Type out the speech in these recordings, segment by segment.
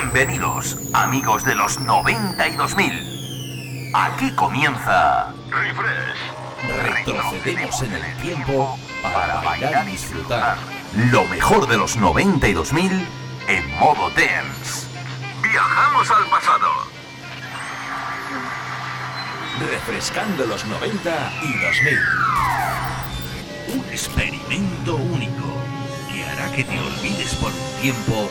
Bienvenidos, amigos de los 90 y 2000. Aquí comienza Refresh. Retrocedemos en el tiempo para bailar y disfrutar lo mejor de los 90 y 2000 en modo dance. Viajamos al pasado. Refrescando los 90 y 2000. Un experimento único que hará que te olvides por un tiempo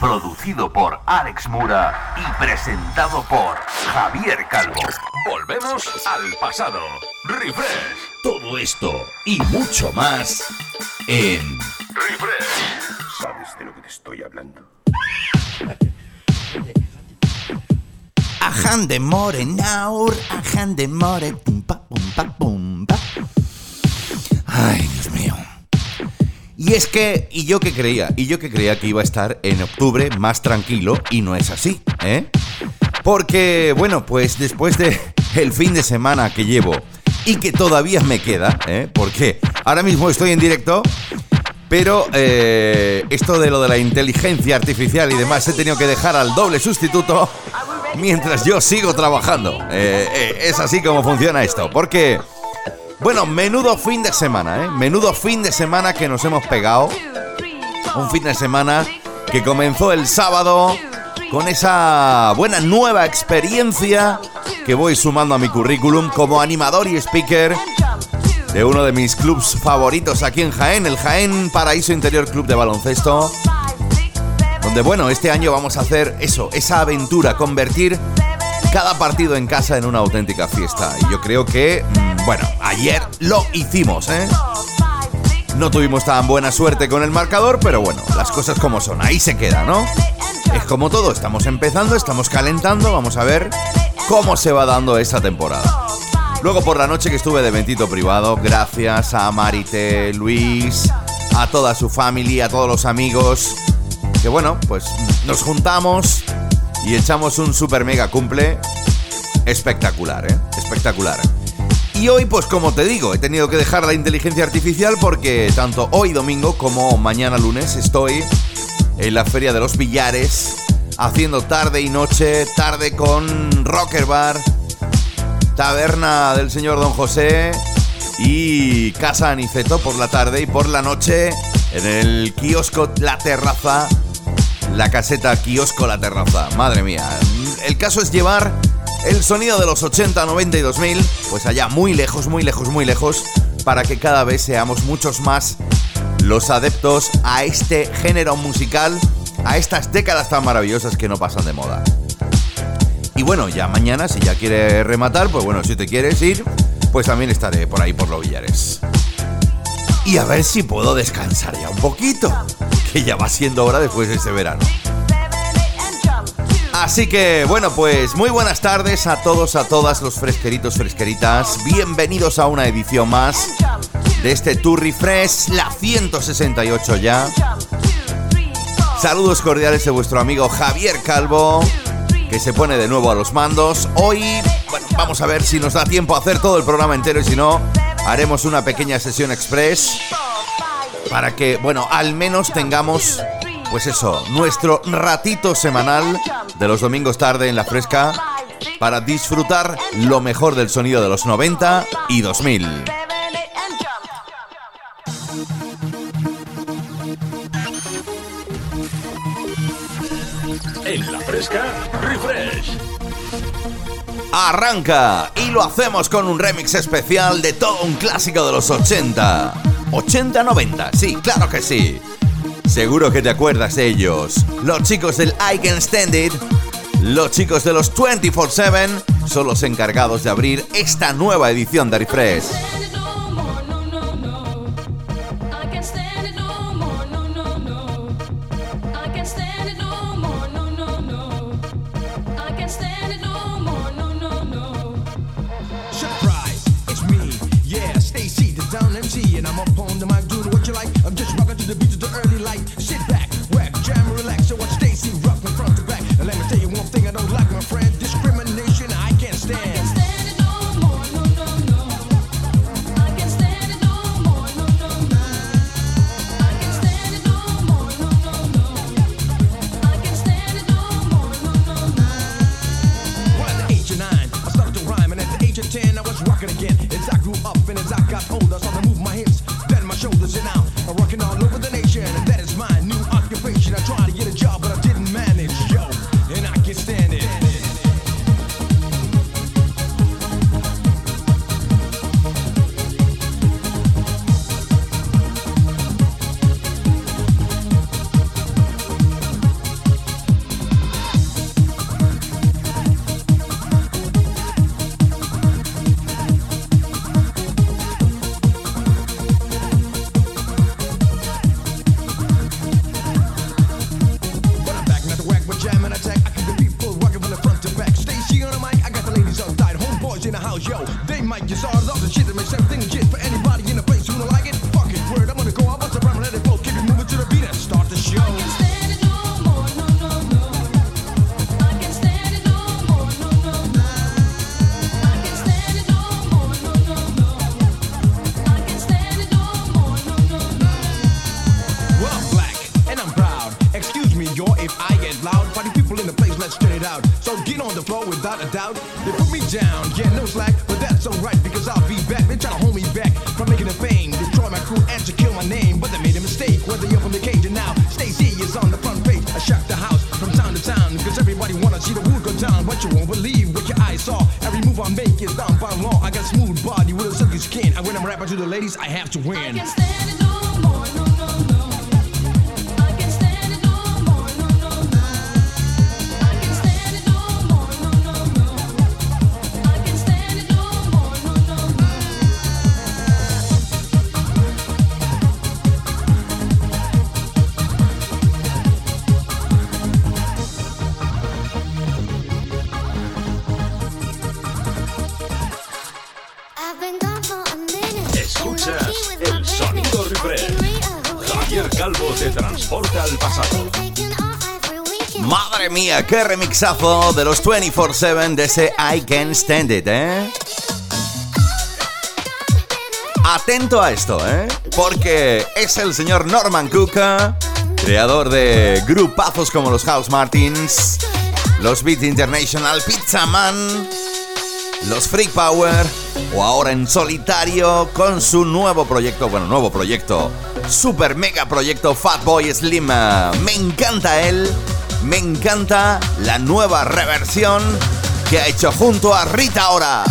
producido por Alex Mura y presentado por Javier Calvo. Volvemos al pasado. Refresh. Todo esto y mucho más en Refresh. ¿Sabes de lo que te estoy hablando? Ajan de more naur, ajan de more pum pa pum pa pum pa. Ay, Dios mío. Y es que, y yo que creía, y yo que creía que iba a estar en octubre más tranquilo, y no es así, ¿eh? Porque, bueno, pues después de el fin de semana que llevo y que todavía me queda, ¿eh? Porque ahora mismo estoy en directo, pero eh, esto de lo de la inteligencia artificial y demás he tenido que dejar al doble sustituto mientras yo sigo trabajando. Eh, eh, es así como funciona esto, porque... Bueno, menudo fin de semana, ¿eh? Menudo fin de semana que nos hemos pegado. Un fin de semana que comenzó el sábado con esa buena nueva experiencia que voy sumando a mi currículum como animador y speaker de uno de mis clubs favoritos aquí en Jaén, el Jaén Paraíso Interior Club de Baloncesto. Donde, bueno, este año vamos a hacer eso, esa aventura, convertir cada partido en casa en una auténtica fiesta. Y yo creo que, mm, bueno, ayer lo hicimos, ¿eh? No tuvimos tan buena suerte con el marcador, pero bueno, las cosas como son, ahí se queda, ¿no? Es como todo, estamos empezando, estamos calentando, vamos a ver cómo se va dando esta temporada. Luego por la noche que estuve de eventito privado, gracias a Marite, Luis, a toda su familia, a todos los amigos, que bueno, pues nos juntamos y echamos un super mega cumple espectacular, ¿eh? Espectacular. Y hoy, pues como te digo, he tenido que dejar la inteligencia artificial porque tanto hoy domingo como mañana lunes estoy en la Feria de los Billares haciendo tarde y noche, tarde con Rocker Bar, Taberna del señor Don José y Casa Aniceto por la tarde y por la noche en el kiosco La Terraza la caseta kiosco La Terraza. Madre mía. El caso es llevar el sonido de los 80, 90 y 2000, pues allá muy lejos, muy lejos, muy lejos, para que cada vez seamos muchos más los adeptos a este género musical, a estas décadas tan maravillosas que no pasan de moda. Y bueno, ya mañana, si ya quieres rematar, pues bueno, si te quieres ir, pues también estaré por ahí por los billares. Y a ver si puedo descansar ya un poquito, que ya va siendo hora después de este verano. Así que, bueno, pues muy buenas tardes a todos, a todas los fresqueritos, fresqueritas. Bienvenidos a una edición más de este Tour Refresh, la 168 ya. Saludos cordiales de vuestro amigo Javier Calvo, que se pone de nuevo a los mandos. Hoy, bueno, vamos a ver si nos da tiempo a hacer todo el programa entero y si no, haremos una pequeña sesión express para que, bueno, al menos tengamos, pues eso, nuestro ratito semanal de los domingos tarde en la fresca para disfrutar lo mejor del sonido de los 90 y 2000. En la fresca, refresh. Arranca y lo hacemos con un remix especial de todo un clásico de los 80. 80-90, sí, claro que sí. Seguro que te acuerdas de ellos. Los chicos del I Can Stand It, los chicos de los 24-7 son los encargados de abrir esta nueva edición de Refresh. You saw. all qué remixazo de los 24-7 de ese I Can't Stand It, ¿eh? Atento a esto, ¿eh? Porque es el señor Norman Cook, creador de grupazos como los House Martins, los Beat International, Pizza Man, los Freak Power, o ahora en solitario con su nuevo proyecto, bueno, nuevo proyecto, super mega proyecto Fatboy Slim. Me encanta él me encanta la nueva reversión que ha hecho junto a Rita Ora.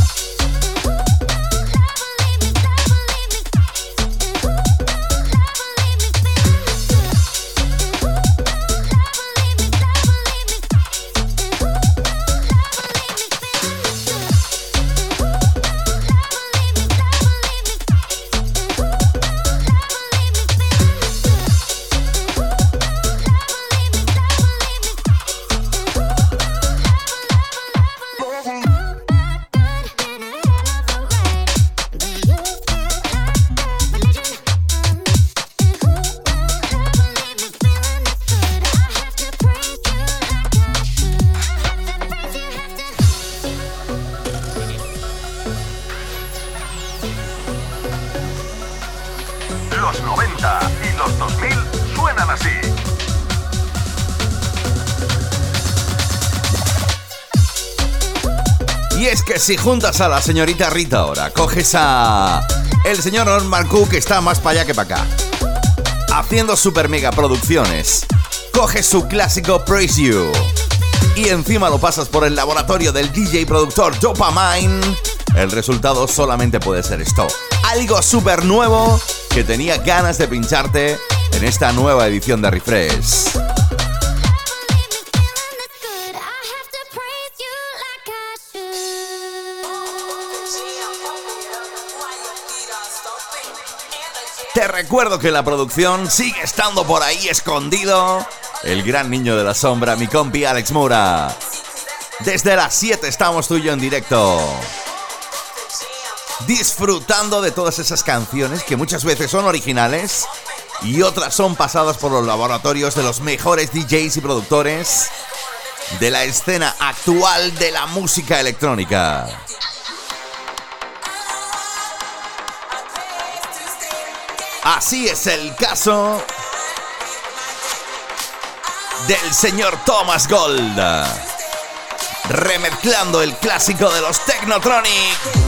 Si juntas a la señorita Rita ahora, coges a el señor Norman Cook que está más para allá que para acá, haciendo super mega producciones, coges su clásico Praise You y encima lo pasas por el laboratorio del DJ productor Dopamine, el resultado solamente puede ser esto, algo súper nuevo que tenía ganas de pincharte en esta nueva edición de Refresh. Te recuerdo que la producción sigue estando por ahí escondido. El gran niño de la sombra, mi compi Alex Mura. Desde las 7 estamos tú y yo en directo. Disfrutando de todas esas canciones que muchas veces son originales y otras son pasadas por los laboratorios de los mejores DJs y productores de la escena actual de la música electrónica. Así es el caso del señor Thomas Gold. remezclando el clásico de los Technotronic.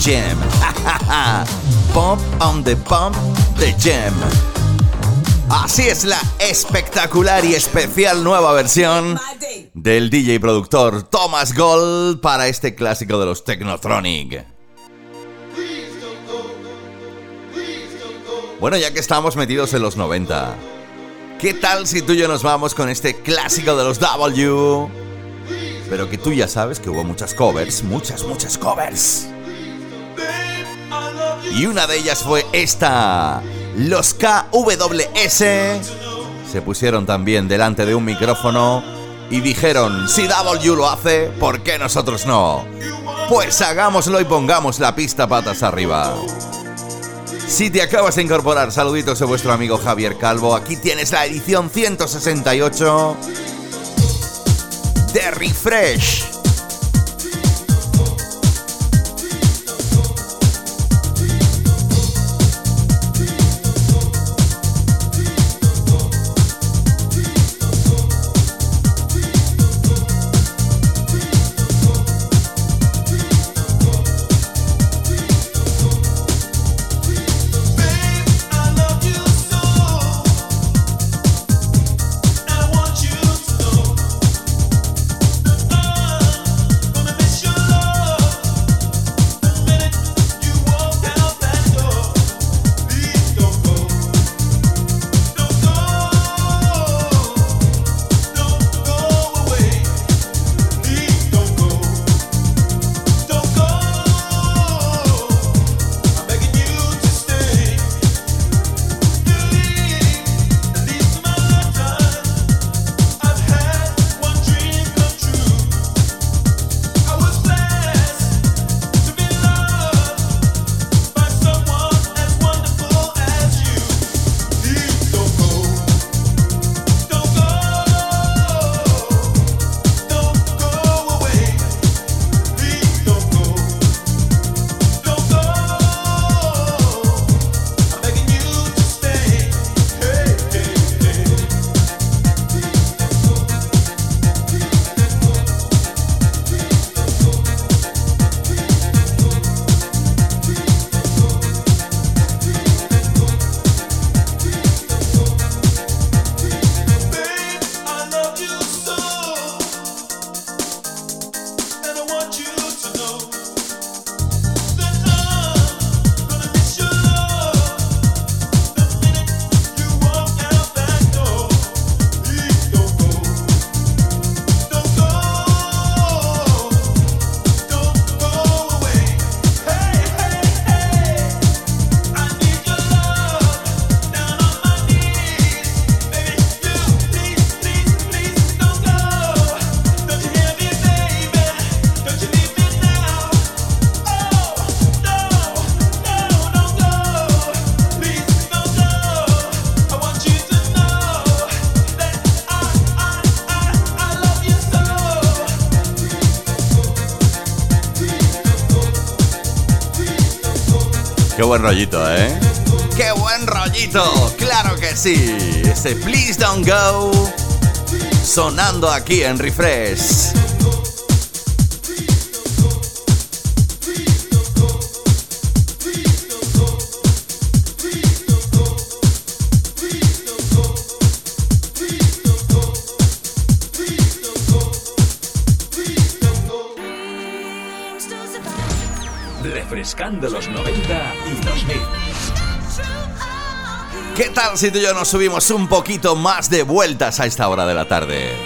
Jam. pump on the Pump, The Jam. Así es la espectacular y especial nueva versión del DJ productor Thomas Gold para este clásico de los Technotronic. Bueno, ya que estamos metidos en los 90, ¿qué tal si tú y yo nos vamos con este clásico de los W? pero que tú ya sabes que hubo muchas covers, muchas, muchas covers. Y una de ellas fue esta. Los KWS se pusieron también delante de un micrófono y dijeron, si W lo hace, ¿por qué nosotros no? Pues hagámoslo y pongamos la pista patas arriba. Si te acabas de incorporar, saluditos de vuestro amigo Javier Calvo. Aquí tienes la edición 168 de Refresh. Qué buen rollito, ¿eh? ¡Qué buen rollito! ¡Claro que sí! Ese Please Don't Go sonando aquí en Refresh. Refrescando los 90 y 2000. ¿Qué tal si tú y yo nos subimos un poquito más de vueltas a esta hora de la tarde?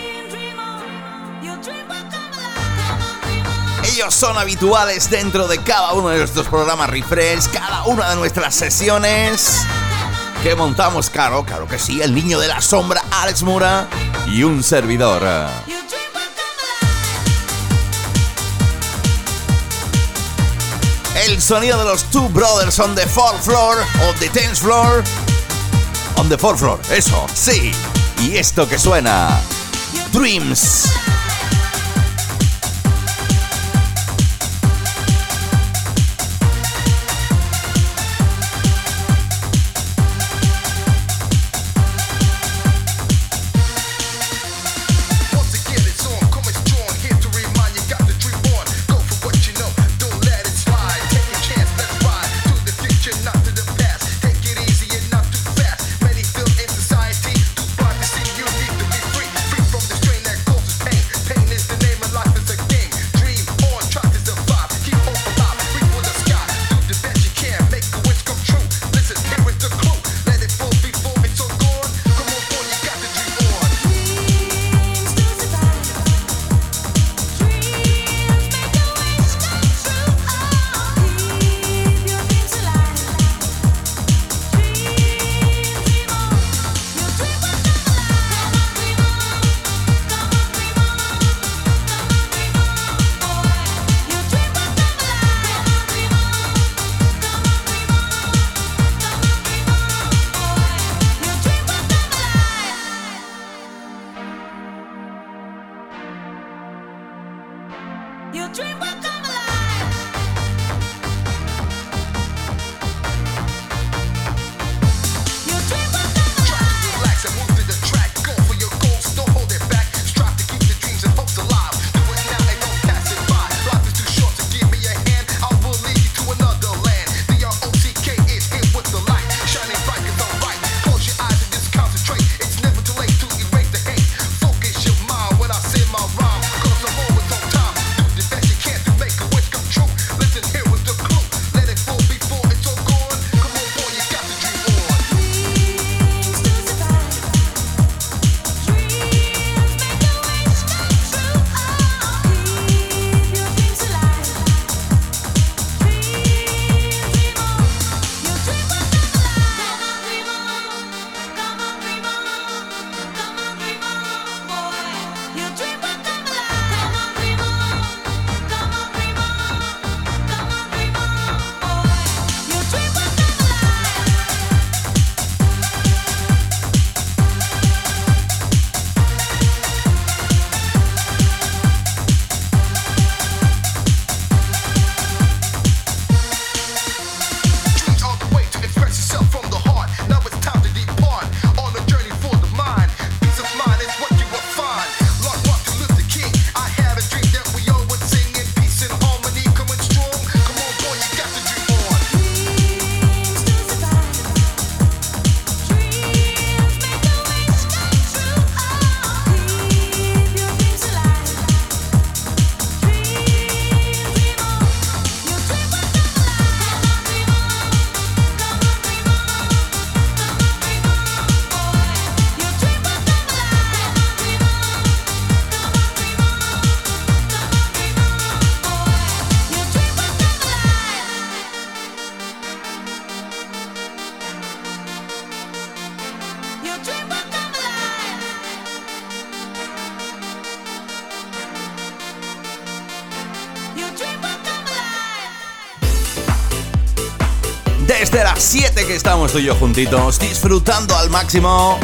Ellos son habituales dentro de cada uno de nuestros programas Refresh, cada una de nuestras sesiones que montamos, claro, claro que sí, el niño de la sombra, Alex Mura y un servidor. El sonido de los Two Brothers on the Fourth Floor o the Tenth Floor On the fourth floor, eso, sí. Y esto que suena. Dreams. Estamos tú y yo juntitos, disfrutando al máximo.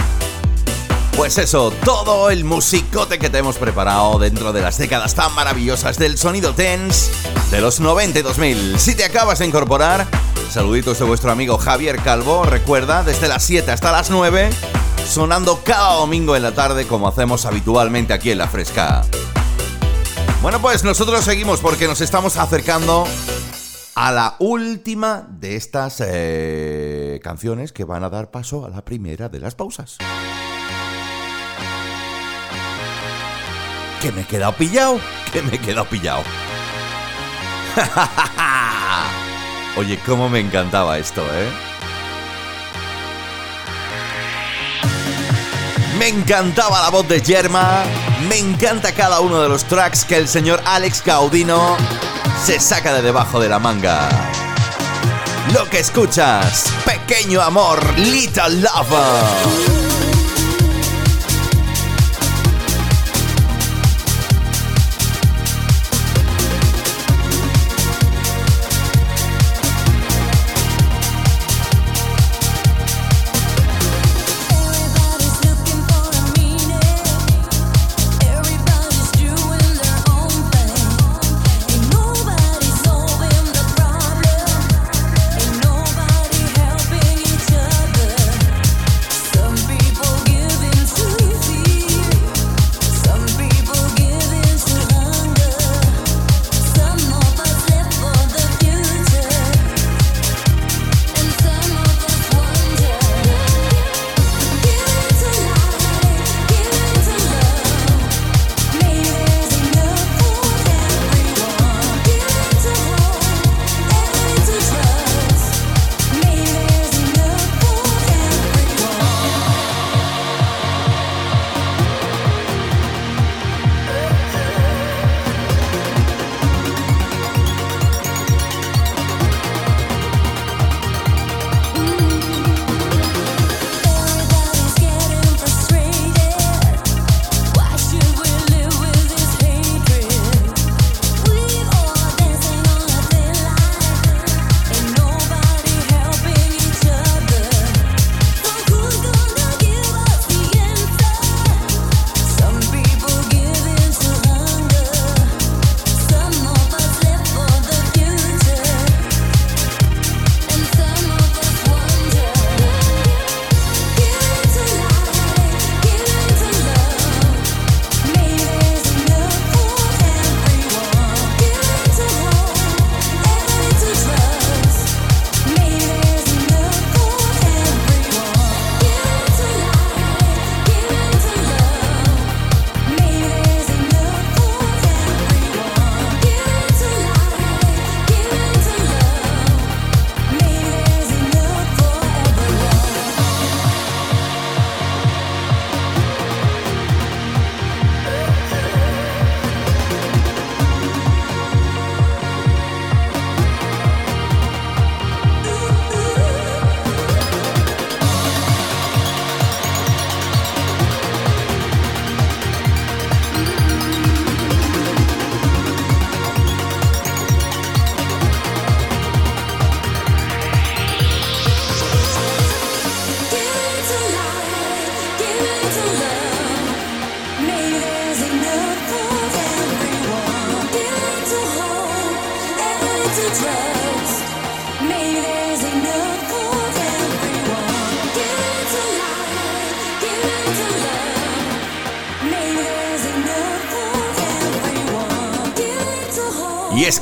Pues eso, todo el musicote que te hemos preparado dentro de las décadas tan maravillosas del sonido tense de los 90 y 2000. Si te acabas de incorporar, Saluditos de vuestro amigo Javier Calvo. Recuerda, desde las 7 hasta las 9, sonando cada domingo en la tarde como hacemos habitualmente aquí en La Fresca. Bueno, pues nosotros seguimos porque nos estamos acercando a la última de estas eh, canciones que van a dar paso a la primera de las pausas. Que me he quedado pillado, que me he quedado pillado. Oye, cómo me encantaba esto, ¿eh? Me encantaba la voz de Germa, me encanta cada uno de los tracks que el señor Alex Gaudino se saca de debajo de la manga. Lo que escuchas, pequeño amor, little lover.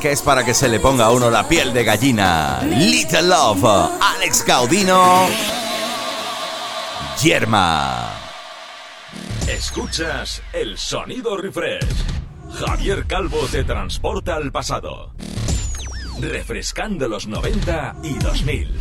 Que es para que se le ponga a uno la piel de gallina. Little Love, Alex Gaudino, Yerma. Escuchas el sonido refresh. Javier Calvo te transporta al pasado. Refrescando los 90 y 2000.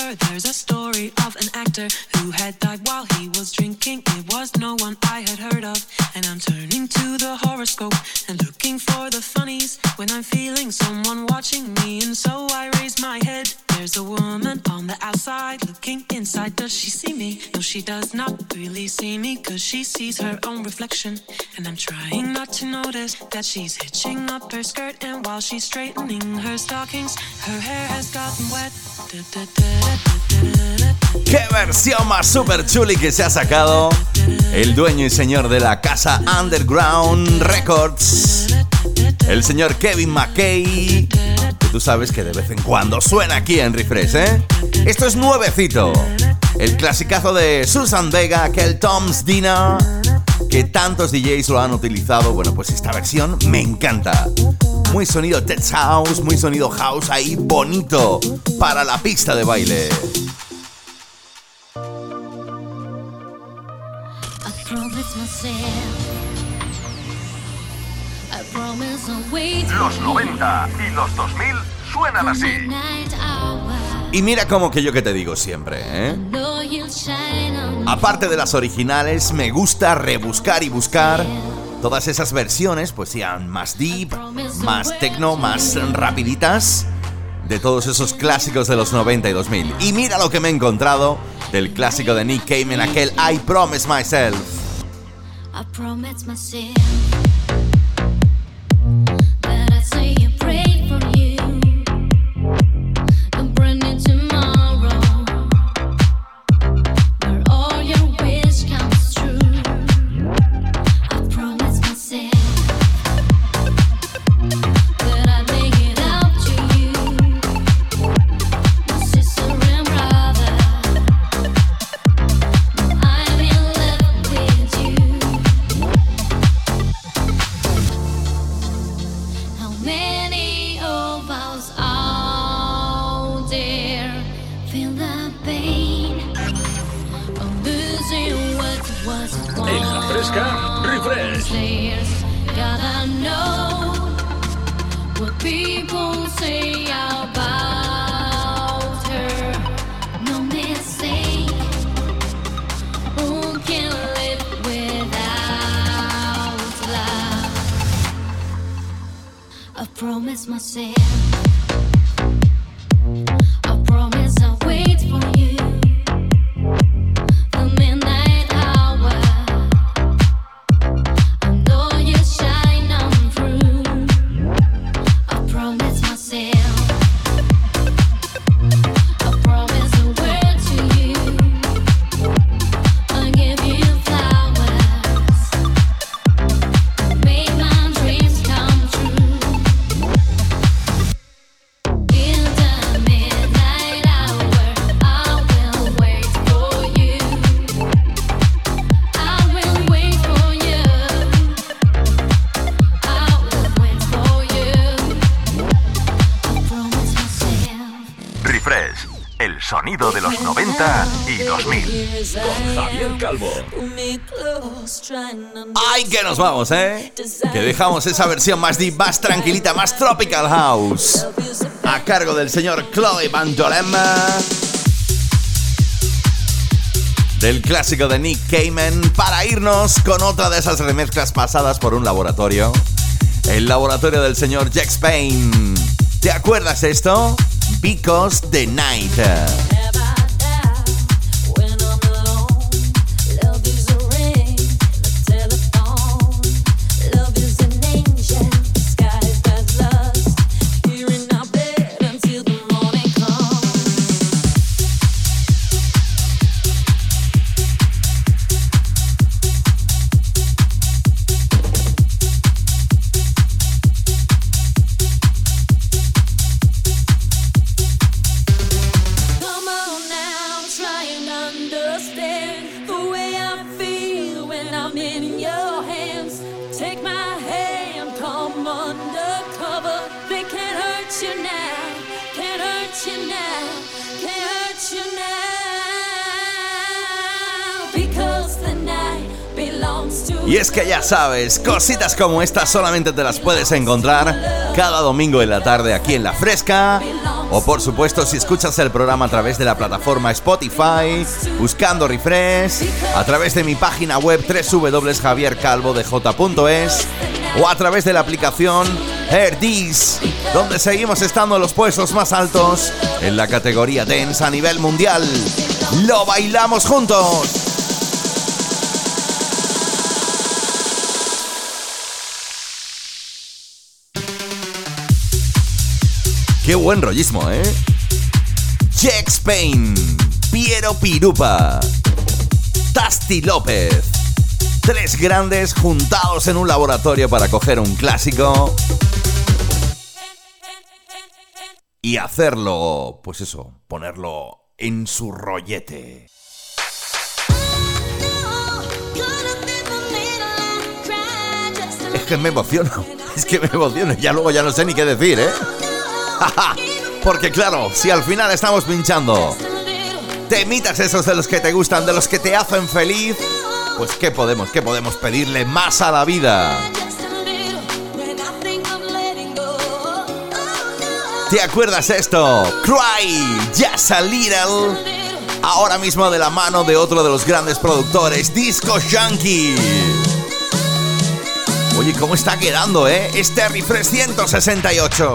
There's a story of an actor who had died while he was drinking. It was no one I had heard of. And I'm turning to the horoscope and looking for the funnies when I'm feeling someone watching me. And so I. There's a woman on the outside looking inside. Does she see me? No, she does not really see me because she sees her own reflection. And I'm trying not to notice that she's hitching up her skirt. And while she's straightening her stockings, her hair has gotten wet. ¡Qué versión más super chuli que se ha sacado el dueño y señor de la casa Underground Records, el señor Kevin McKay? tú sabes que de vez en cuando suena aquí en Refresh, ¿eh? Esto es nuevecito. El clasicazo de Susan Vega, que el Tom's Dinner, que tantos DJs lo han utilizado. Bueno, pues esta versión me encanta. Muy sonido tech house, muy sonido house ahí bonito para la pista de baile. Los 90 y los 2000 suenan así. Y mira como que yo que te digo siempre, ¿eh? Aparte de las originales, me gusta rebuscar y buscar todas esas versiones, pues sean más deep, más techno, más rapiditas, de todos esos clásicos de los 90 y 2000. Y mira lo que me he encontrado del clásico de Nick Cave en aquel I Promise Myself. I promise myself. Calvo. ¡Ay, que nos vamos, eh! Que dejamos esa versión más deep, más tranquilita, más tropical house. A cargo del señor Chloe Bandolema. Del clásico de Nick Cayman. Para irnos con otra de esas remezclas pasadas por un laboratorio. El laboratorio del señor Jack Spain. ¿Te acuerdas esto? Because the Night. Y es que ya sabes, cositas como estas solamente te las puedes encontrar cada domingo en la tarde aquí en La Fresca. O por supuesto si escuchas el programa a través de la plataforma Spotify, buscando refresh, a través de mi página web www.javiercalvodej.es o a través de la aplicación AirDis, donde seguimos estando los puestos más altos en la categoría Dance a nivel mundial. ¡Lo bailamos juntos! Qué buen rollismo, ¿eh? Jack Spain, Piero Pirupa, Tasti López. Tres grandes juntados en un laboratorio para coger un clásico y hacerlo, pues eso, ponerlo en su rollete. Es que me emociono, es que me emociono, ya luego ya no sé ni qué decir, ¿eh? Porque claro, si al final estamos pinchando temitas esos de los que te gustan, de los que te hacen feliz, pues ¿qué podemos, qué podemos pedirle más a la vida? ¿Te acuerdas esto? Cry, Just a Little. Ahora mismo de la mano de otro de los grandes productores, Disco Yankee. Oye, ¿cómo está quedando, eh? Este Refresh 168.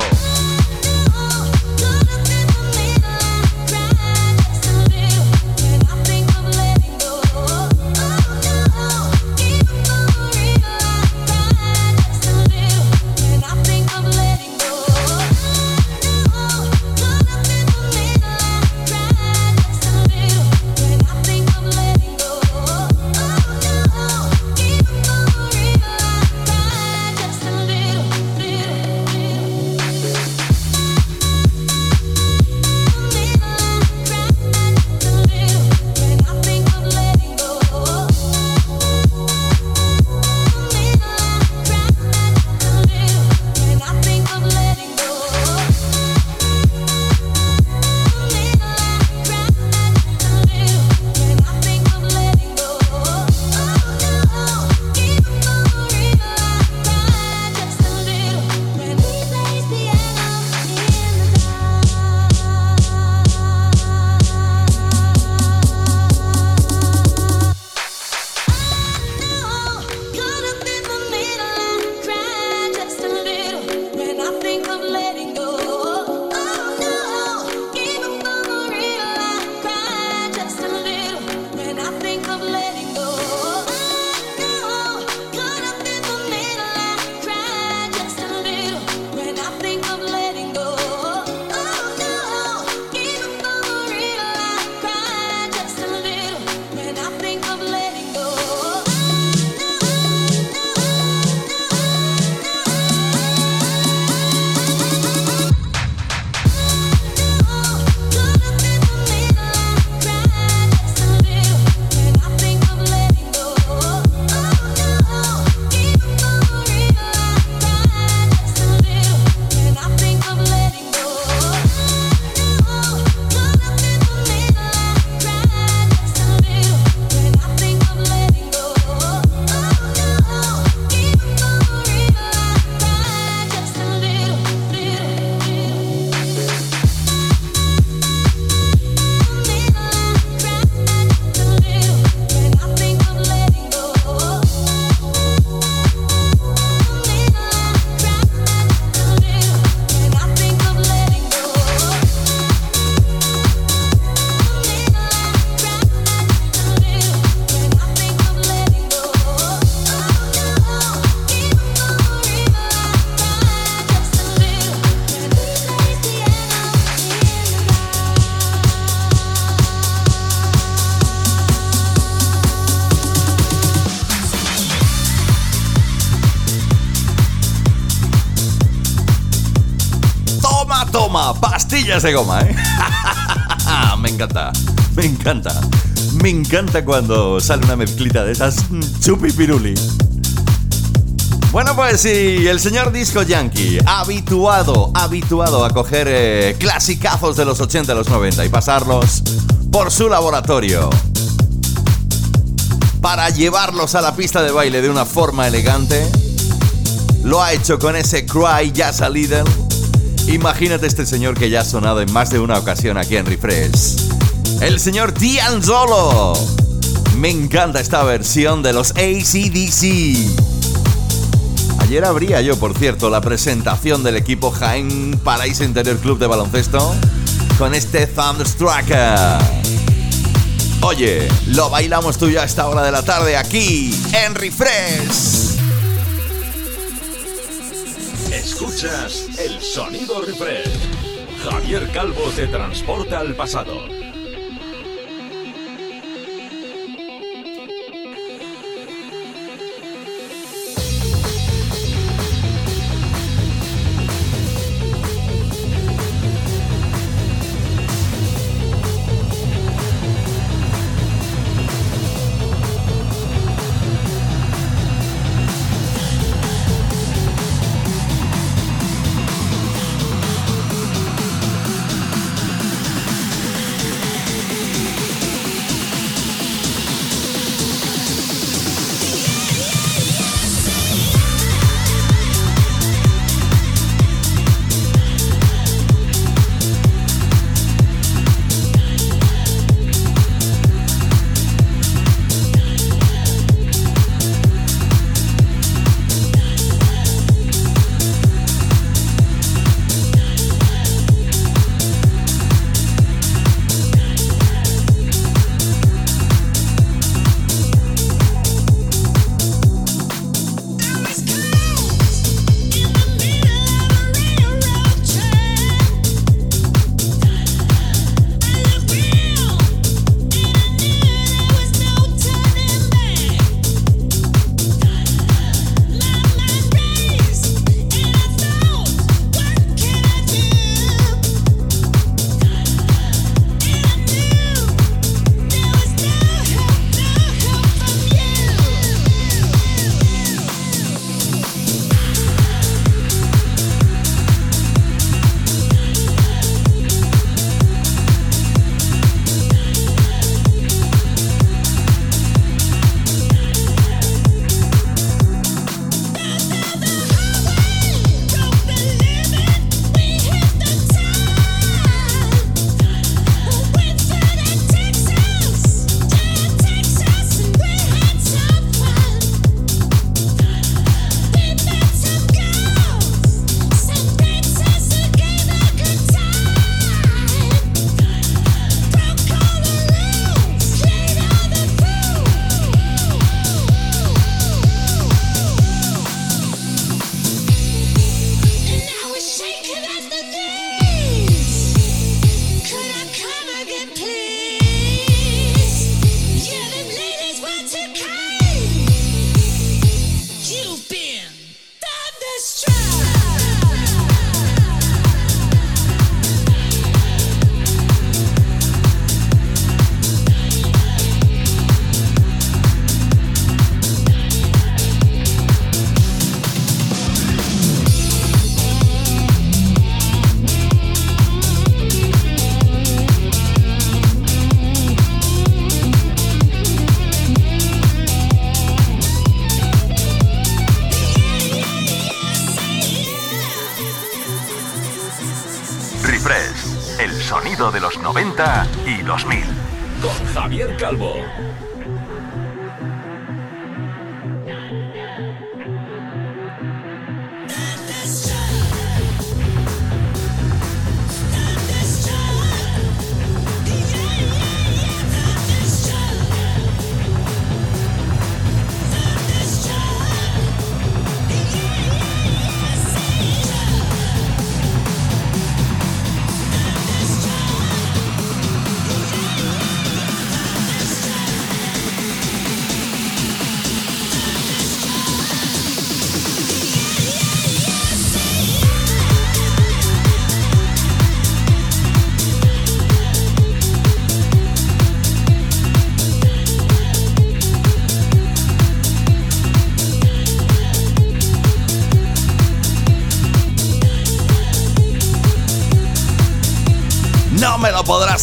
De goma, ¿eh? me encanta, me encanta. Me encanta cuando sale una mezclita de esas chupi piruli. Bueno, pues sí, el señor Disco Yankee, habituado, habituado a coger eh, clasicazos de los 80 y los 90 y pasarlos por su laboratorio para llevarlos a la pista de baile de una forma elegante. Lo ha hecho con ese Cry Just a Little Imagínate este señor que ya ha sonado en más de una ocasión aquí en Refresh. El señor D'Angelo. Me encanta esta versión de los ACDC. Ayer abría yo, por cierto, la presentación del equipo Jaén Paraíso Interior Club de Baloncesto con este Thunderstrucker. Oye, lo bailamos tú ya a esta hora de la tarde aquí en Refresh. Escuchas el sonido refresh. Javier Calvo te transporta al pasado.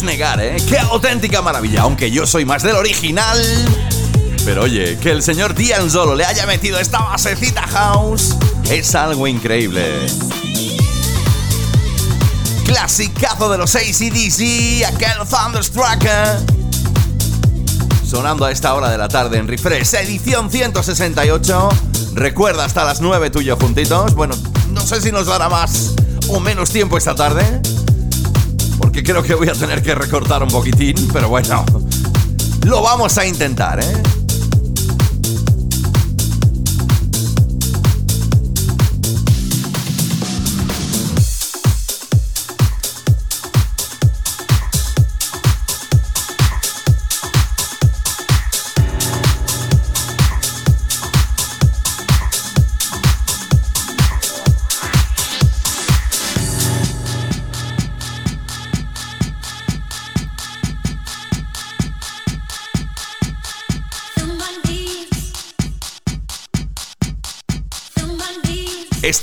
Negar, ¿eh? ¡Qué auténtica maravilla! Aunque yo soy más del original. Pero oye, que el señor Solo le haya metido esta basecita house es algo increíble. clasicazo de los ACDC, aquel Thunderstruck. Sonando a esta hora de la tarde en Refresh, edición 168. Recuerda hasta las 9 tuyo juntitos. Bueno, no sé si nos dará más o menos tiempo esta tarde. Porque creo que voy a tener que recortar un poquitín, pero bueno. Lo vamos a intentar, ¿eh?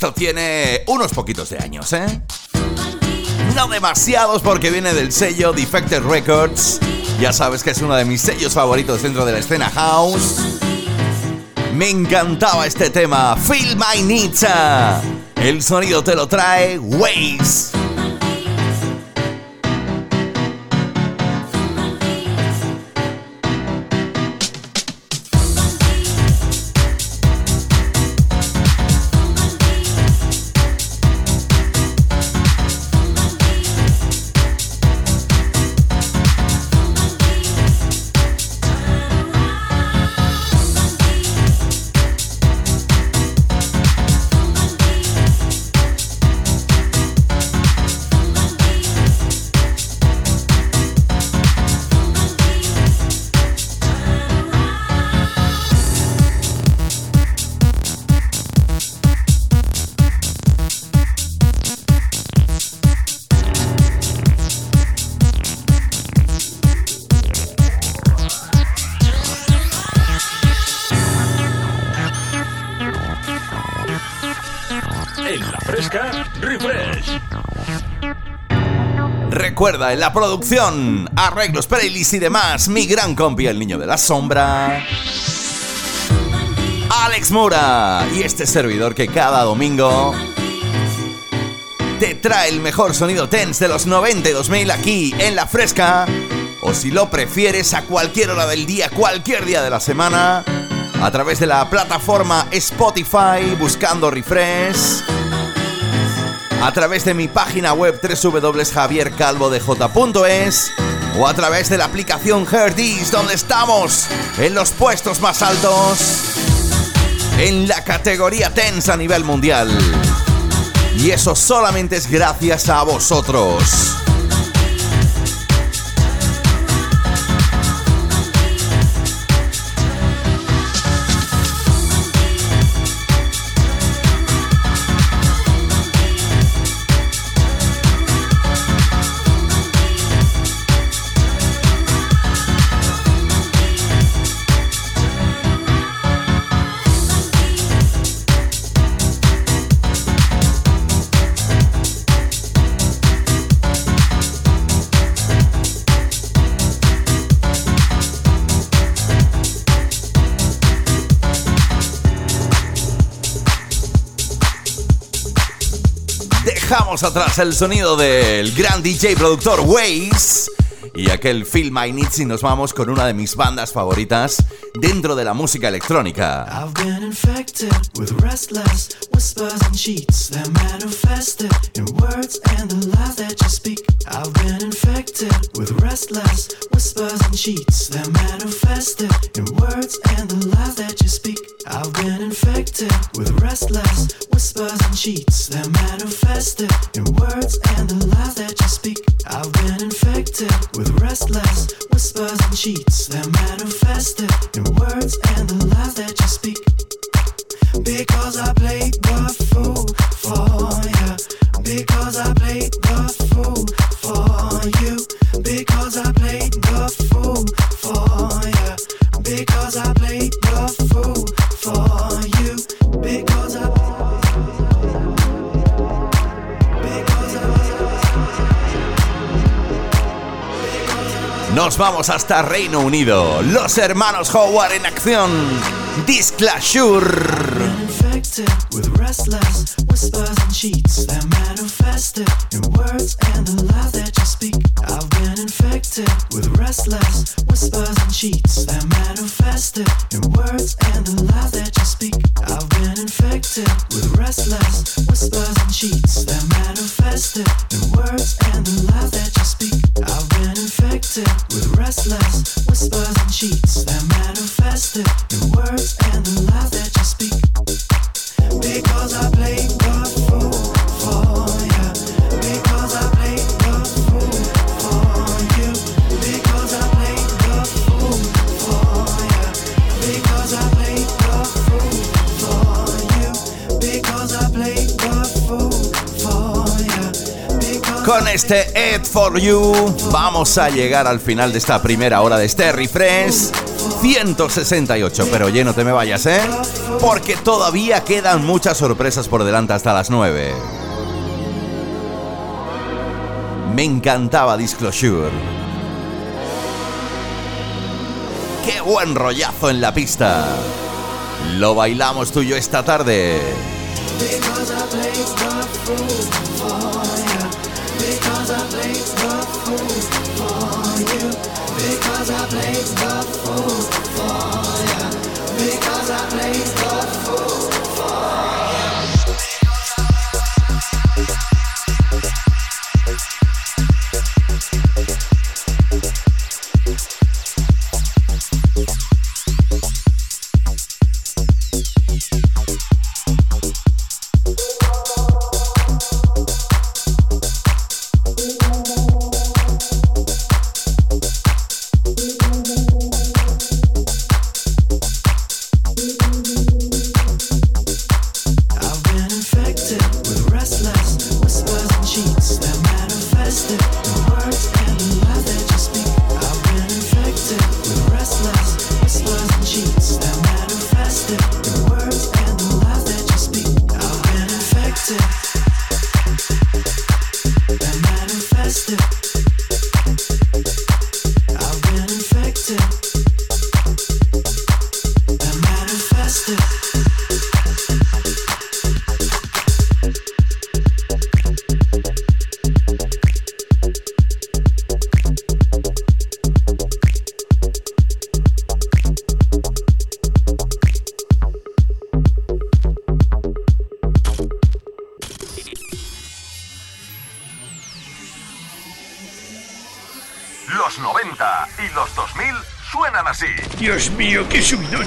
Esto tiene unos poquitos de años, ¿eh? No demasiados porque viene del sello Defected Records. Ya sabes que es uno de mis sellos favoritos dentro de la escena house. Me encantaba este tema, Feel My Needs. El sonido te lo trae Waze. Recuerda, en la producción, arreglos, playlists y demás, mi gran compi, el niño de la sombra. Alex Mura y este servidor que cada domingo te trae el mejor sonido tense de los 92.000 aquí en La Fresca. O si lo prefieres, a cualquier hora del día, cualquier día de la semana, a través de la plataforma Spotify, buscando Refresh a través de mi página web www.javiercalvodej.es o a través de la aplicación Herdis, donde estamos en los puestos más altos en la categoría TENS a nivel mundial. Y eso solamente es gracias a vosotros. Atrás el sonido del gran DJ productor Waze y aquel Feel My Needs y nos vamos con una de mis bandas favoritas dentro de la música electrónica. I've been infected with restless whispers and cheats that manifested in words and the lies that you speak. I've been infected with restless whispers and cheats that manifested in words and the lies that you speak. I've been infected with restless whispers and cheats that manifested in words and the lies that you speak. I've been infected with restless whispers and cheats that manifested in words and the lies that you speak. Because I played the fool for you. Because I played the fool for you. Because I played the fool for you. Because I played the fool for you. Because Nos vamos hasta Reino Unido. Los hermanos Howard en acción. Disclosure. For You vamos a llegar al final de esta primera hora de este refresh 168. Pero oye, no te me vayas, ¿eh? Porque todavía quedan muchas sorpresas por delante hasta las 9. Me encantaba Disclosure. ¡Qué buen rollazo en la pista! Lo bailamos tú y yo esta tarde. I play the fool for you. Because I play the fool for you. Because I play the fool